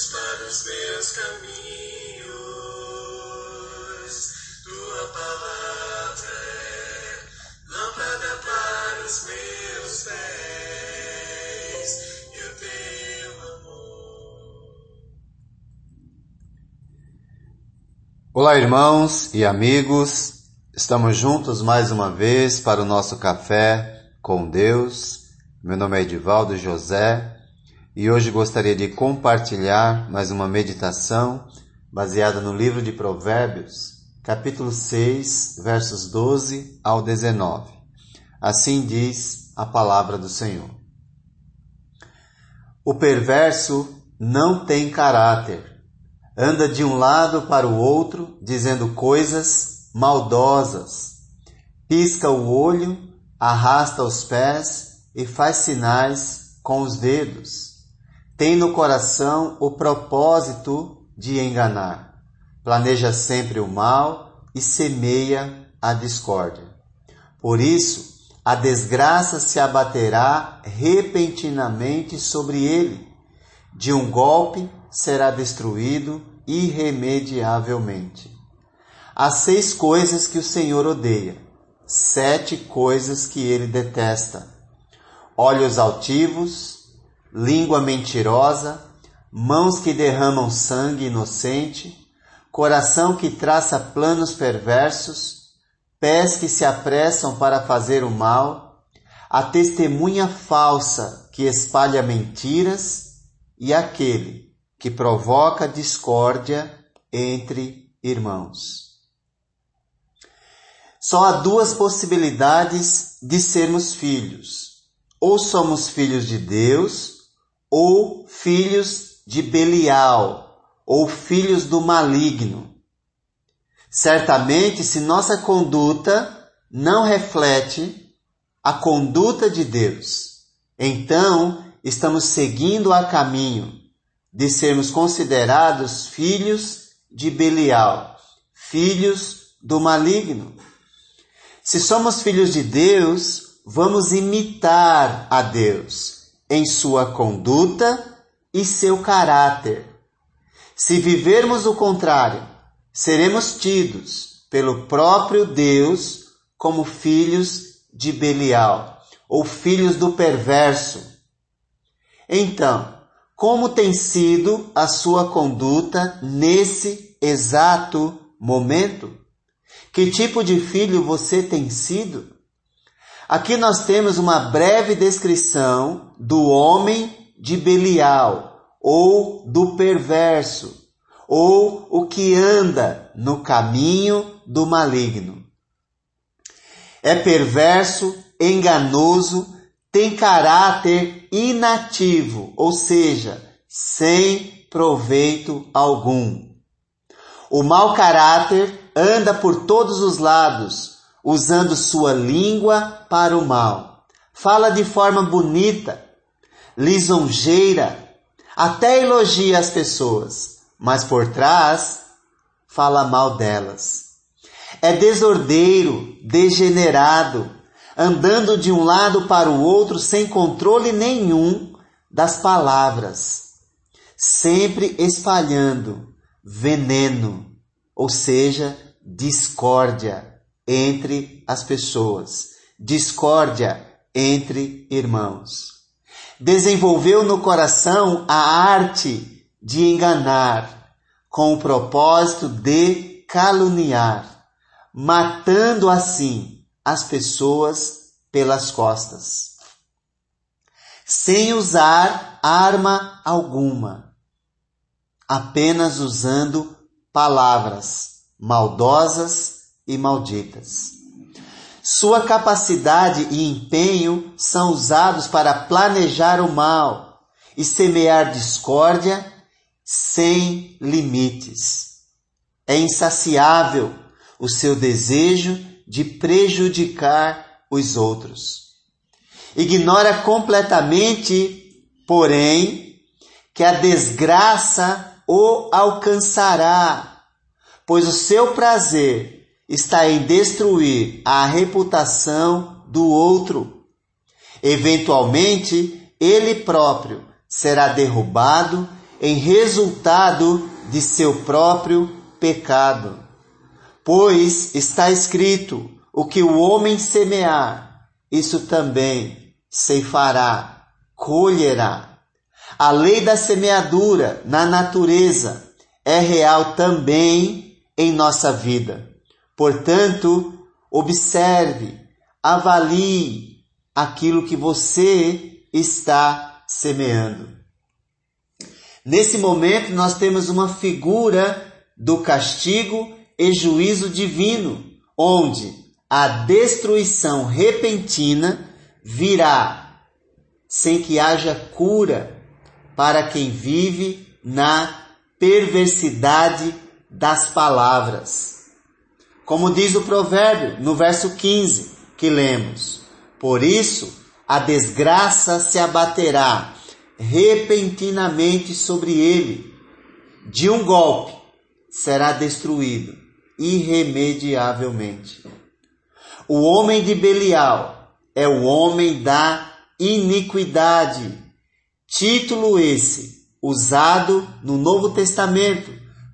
luz para os meus caminhos. Tua palavra é lâmpada para os meus pés e o teu amor. Olá, irmãos e amigos. Estamos juntos mais uma vez para o nosso café com Deus. Meu nome é Edivaldo José e hoje gostaria de compartilhar mais uma meditação baseada no livro de Provérbios, capítulo 6, versos 12 ao 19. Assim diz a palavra do Senhor. O perverso não tem caráter, anda de um lado para o outro dizendo coisas maldosas, pisca o olho, arrasta os pés e faz sinais com os dedos tem no coração o propósito de enganar, planeja sempre o mal e semeia a discórdia. Por isso, a desgraça se abaterá repentinamente sobre ele. De um golpe será destruído irremediavelmente. Há seis coisas que o Senhor odeia, sete coisas que ele detesta: olhos altivos, língua mentirosa, mãos que derramam sangue inocente, coração que traça planos perversos, pés que se apressam para fazer o mal, a testemunha falsa que espalha mentiras e aquele que provoca discórdia entre irmãos. Só há duas possibilidades de sermos filhos. Ou somos filhos de Deus, ou filhos de Belial, ou filhos do maligno. Certamente, se nossa conduta não reflete a conduta de Deus, então estamos seguindo a caminho de sermos considerados filhos de Belial, filhos do maligno. Se somos filhos de Deus, vamos imitar a Deus em sua conduta e seu caráter. Se vivermos o contrário, seremos tidos pelo próprio Deus como filhos de Belial ou filhos do perverso. Então, como tem sido a sua conduta nesse exato momento? Que tipo de filho você tem sido? Aqui nós temos uma breve descrição do homem de Belial, ou do perverso, ou o que anda no caminho do maligno. É perverso, enganoso, tem caráter inativo, ou seja, sem proveito algum. O mau caráter anda por todos os lados, usando sua língua para o mal. Fala de forma bonita, lisonjeira, até elogia as pessoas, mas por trás fala mal delas. É desordeiro, degenerado, andando de um lado para o outro sem controle nenhum das palavras, sempre espalhando veneno, ou seja, discórdia entre as pessoas, discórdia entre irmãos. Desenvolveu no coração a arte de enganar, com o propósito de caluniar, matando assim as pessoas pelas costas, sem usar arma alguma, apenas usando palavras maldosas e malditas. Sua capacidade e empenho são usados para planejar o mal e semear discórdia sem limites. É insaciável o seu desejo de prejudicar os outros. Ignora completamente, porém, que a desgraça o alcançará, pois o seu prazer está em destruir a reputação do outro. Eventualmente, ele próprio será derrubado em resultado de seu próprio pecado. Pois está escrito: o que o homem semear, isso também ceifará, colherá. A lei da semeadura na natureza é real também em nossa vida. Portanto, observe, avalie aquilo que você está semeando. Nesse momento, nós temos uma figura do castigo e juízo divino, onde a destruição repentina virá sem que haja cura para quem vive na perversidade das palavras. Como diz o provérbio no verso 15 que lemos: Por isso a desgraça se abaterá repentinamente sobre ele, de um golpe será destruído irremediavelmente. O homem de Belial é o homem da iniquidade. Título esse usado no Novo Testamento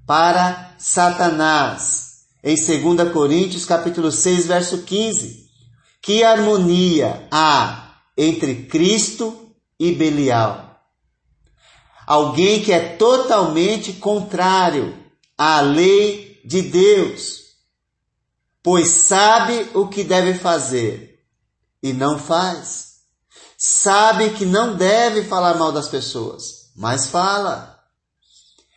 para Satanás. Em 2 Coríntios capítulo 6, verso 15. Que harmonia há entre Cristo e Belial? Alguém que é totalmente contrário à lei de Deus, pois sabe o que deve fazer e não faz. Sabe que não deve falar mal das pessoas, mas fala.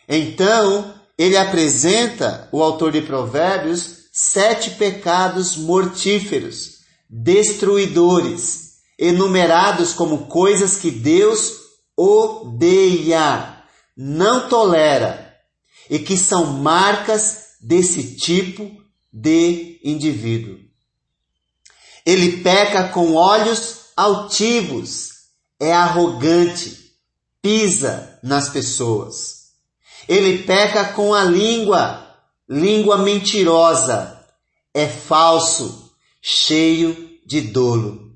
Então, ele apresenta, o autor de Provérbios, sete pecados mortíferos, destruidores, enumerados como coisas que Deus odeia, não tolera e que são marcas desse tipo de indivíduo. Ele peca com olhos altivos, é arrogante, pisa nas pessoas. Ele peca com a língua, língua mentirosa, é falso, cheio de dolo.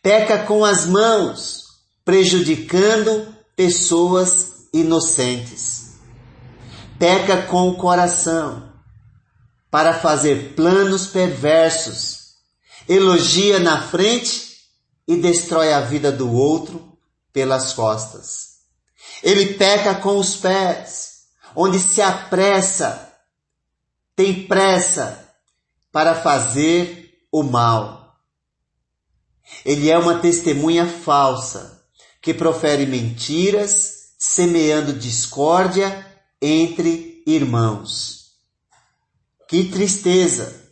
Peca com as mãos, prejudicando pessoas inocentes. Peca com o coração, para fazer planos perversos. Elogia na frente e destrói a vida do outro pelas costas. Ele peca com os pés, onde se apressa, tem pressa para fazer o mal. Ele é uma testemunha falsa, que profere mentiras, semeando discórdia entre irmãos. Que tristeza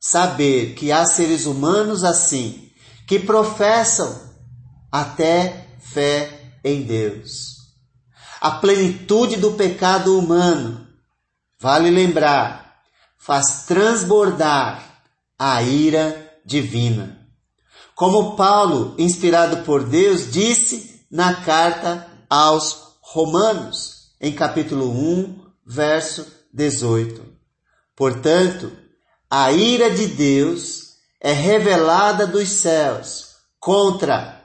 saber que há seres humanos assim, que professam até fé em Deus a plenitude do pecado humano, vale lembrar, faz transbordar a ira divina. Como Paulo, inspirado por Deus, disse na carta aos Romanos, em capítulo 1, verso 18. Portanto, a ira de Deus é revelada dos céus contra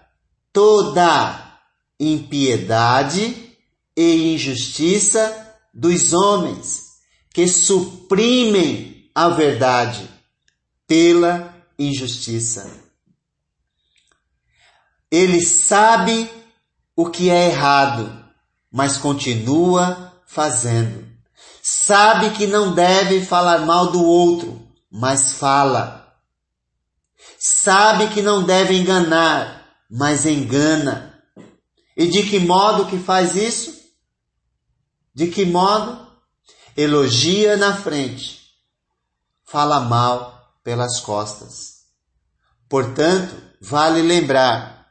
toda impiedade e injustiça dos homens que suprimem a verdade pela injustiça. Ele sabe o que é errado, mas continua fazendo. Sabe que não deve falar mal do outro, mas fala. Sabe que não deve enganar, mas engana. E de que modo que faz isso? De que modo? Elogia na frente, fala mal pelas costas. Portanto, vale lembrar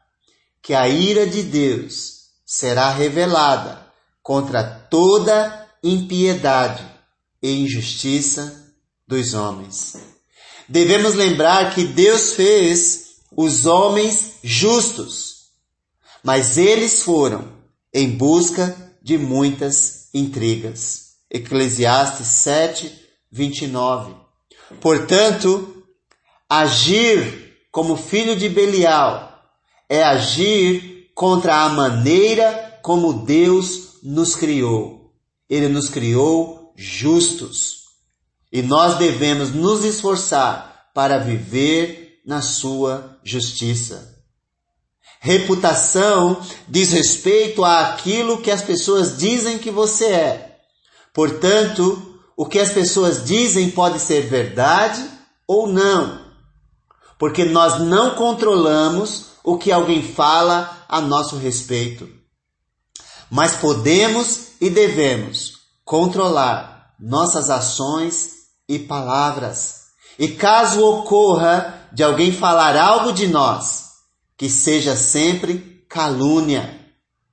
que a ira de Deus será revelada contra toda impiedade e injustiça dos homens. Devemos lembrar que Deus fez os homens justos, mas eles foram em busca de muitas intrigas. Eclesiastes 7, 29. Portanto, agir como filho de Belial é agir contra a maneira como Deus nos criou. Ele nos criou justos. E nós devemos nos esforçar para viver na sua justiça. Reputação diz respeito àquilo que as pessoas dizem que você é. Portanto, o que as pessoas dizem pode ser verdade ou não, porque nós não controlamos o que alguém fala a nosso respeito. Mas podemos e devemos controlar nossas ações e palavras. E caso ocorra de alguém falar algo de nós, que seja sempre calúnia,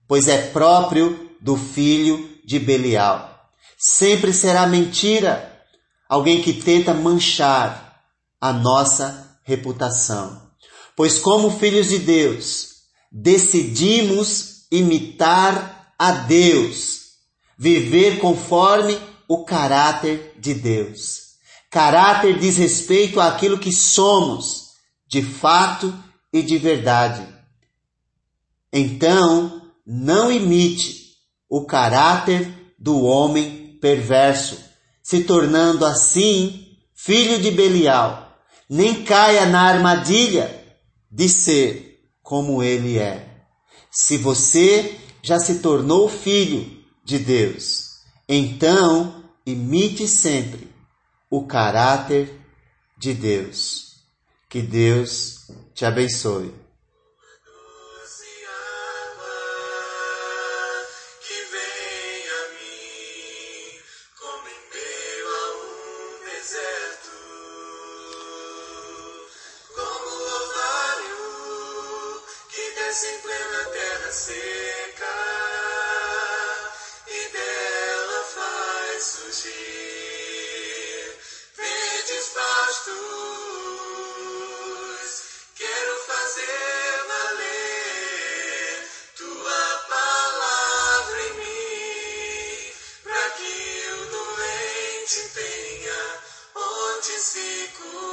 pois é próprio do filho de Belial. Sempre será mentira alguém que tenta manchar a nossa reputação. Pois, como filhos de Deus, decidimos imitar a Deus, viver conforme o caráter de Deus. Caráter diz respeito àquilo que somos, de fato e de verdade. Então, não imite o caráter do homem perverso, se tornando assim filho de Belial. Nem caia na armadilha de ser como ele é. Se você já se tornou filho de Deus, então imite sempre o caráter de Deus. Que Deus te abençoe. Em plena terra seca. cool.